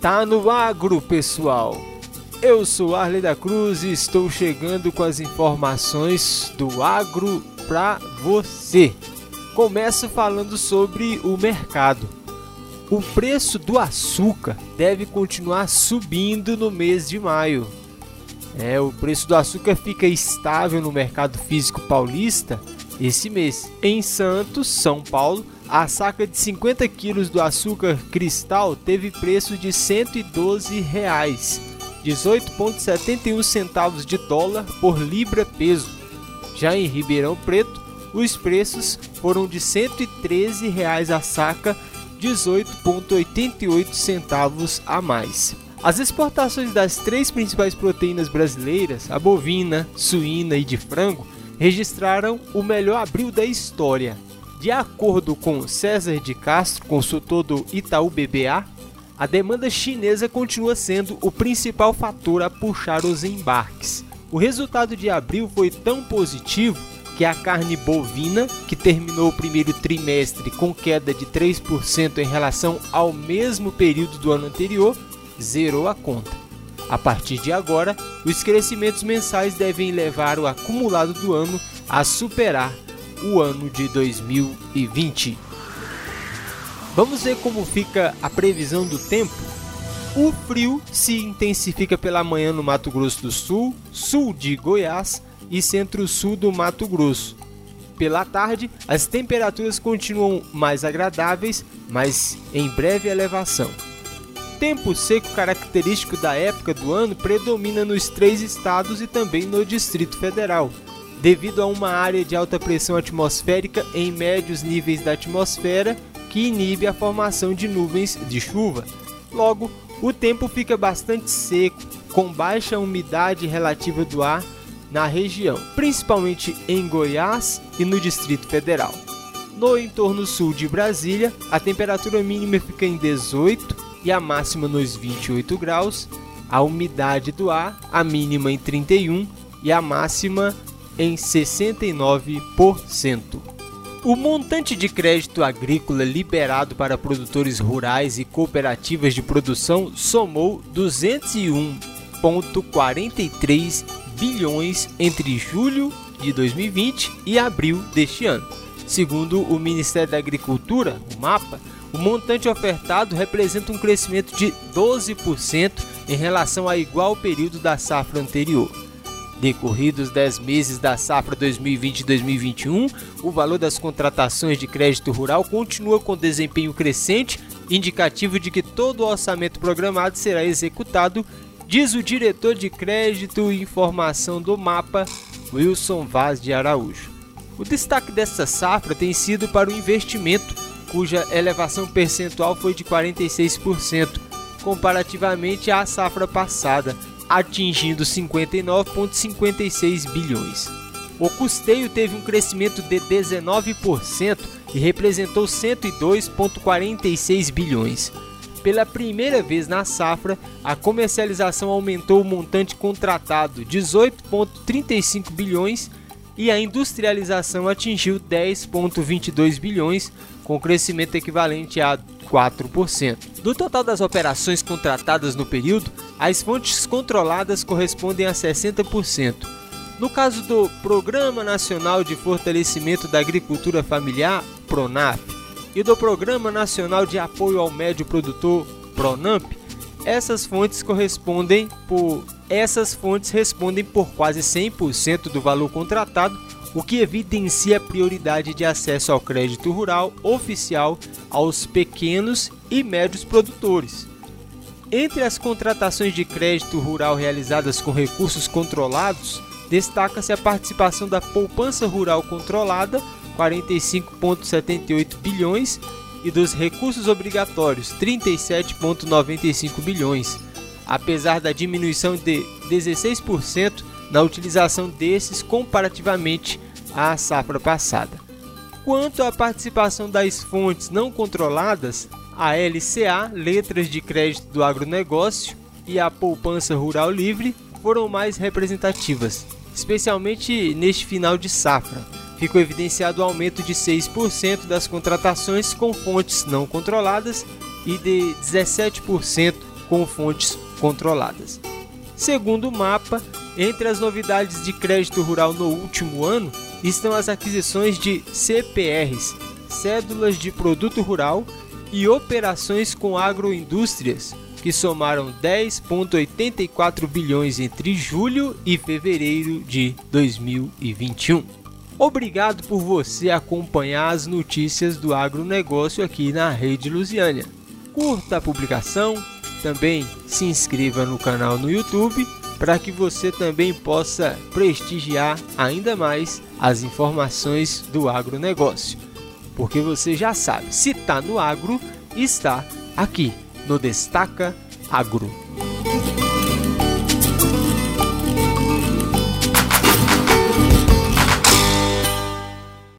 Tá no agro, pessoal. Eu sou Arley da Cruz e estou chegando com as informações do agro para você. Começo falando sobre o mercado. O preço do açúcar deve continuar subindo no mês de maio. É, o preço do açúcar fica estável no mercado físico paulista esse mês. Em Santos, São Paulo, a saca de 50 quilos do açúcar cristal teve preço de R$ 112, 18,71 centavos de dólar por libra peso. Já em Ribeirão Preto, os preços foram de 113 reais a saca, 18,88 centavos a mais. As exportações das três principais proteínas brasileiras, a bovina, suína e de frango, registraram o melhor abril da história, de acordo com César de Castro, consultor do Itaú BBA, a demanda chinesa continua sendo o principal fator a puxar os embarques. O resultado de abril foi tão positivo que a carne bovina, que terminou o primeiro trimestre com queda de 3% em relação ao mesmo período do ano anterior, zerou a conta. A partir de agora, os crescimentos mensais devem levar o acumulado do ano a superar o ano de 2020. Vamos ver como fica a previsão do tempo? O frio se intensifica pela manhã no Mato Grosso do Sul, sul de Goiás e centro-sul do Mato Grosso. Pela tarde, as temperaturas continuam mais agradáveis, mas em breve elevação. Tempo seco característico da época do ano predomina nos três estados e também no Distrito Federal devido a uma área de alta pressão atmosférica em médios níveis da atmosfera que inibe a formação de nuvens de chuva. Logo, o tempo fica bastante seco, com baixa umidade relativa do ar na região, principalmente em Goiás e no Distrito Federal. No entorno sul de Brasília, a temperatura mínima fica em 18 e a máxima nos 28 graus, a umidade do ar, a mínima em 31 e a máxima em 69%. O montante de crédito agrícola liberado para produtores rurais e cooperativas de produção somou 201,43 bilhões entre julho de 2020 e abril deste ano. Segundo o Ministério da Agricultura, o MAPA, o montante ofertado representa um crescimento de 12% em relação ao igual período da safra anterior. Decorridos 10 meses da safra 2020-2021, o valor das contratações de crédito rural continua com desempenho crescente, indicativo de que todo o orçamento programado será executado, diz o diretor de crédito e informação do MAPA, Wilson Vaz de Araújo. O destaque dessa safra tem sido para o investimento, cuja elevação percentual foi de 46%, comparativamente à safra passada atingindo 59,56 bilhões. O custeio teve um crescimento de 19% e representou 102,46 bilhões. Pela primeira vez na safra, a comercialização aumentou o montante contratado 18,35 bilhões e a industrialização atingiu 10,22 bilhões, com crescimento equivalente a 4%. Do total das operações contratadas no período, as fontes controladas correspondem a 60%. No caso do Programa Nacional de Fortalecimento da Agricultura Familiar, PRONAF, e do Programa Nacional de Apoio ao Médio Produtor, PRONAMP, essas fontes correspondem por essas fontes respondem por quase 100% do valor contratado o que evidencia a prioridade de acesso ao crédito rural oficial aos pequenos e médios produtores. Entre as contratações de crédito rural realizadas com recursos controlados, destaca-se a participação da poupança rural controlada, 45,78 bilhões, e dos recursos obrigatórios, 37,95 bilhões, apesar da diminuição de 16% na utilização desses comparativamente à safra passada. Quanto à participação das fontes não controladas, a LCA, Letras de Crédito do Agronegócio, e a Poupança Rural Livre foram mais representativas, especialmente neste final de safra. Ficou evidenciado o aumento de 6% das contratações com fontes não controladas e de 17% com fontes controladas. Segundo o mapa, entre as novidades de crédito rural no último ano estão as aquisições de CPRs, cédulas de produto rural e operações com agroindústrias, que somaram 10,84 bilhões entre julho e fevereiro de 2021. Obrigado por você acompanhar as notícias do agronegócio aqui na Rede Lusiânia. Curta a publicação, também se inscreva no canal no YouTube para que você também possa prestigiar ainda mais as informações do agronegócio. Porque você já sabe, se está no agro, está aqui no Destaca Agro.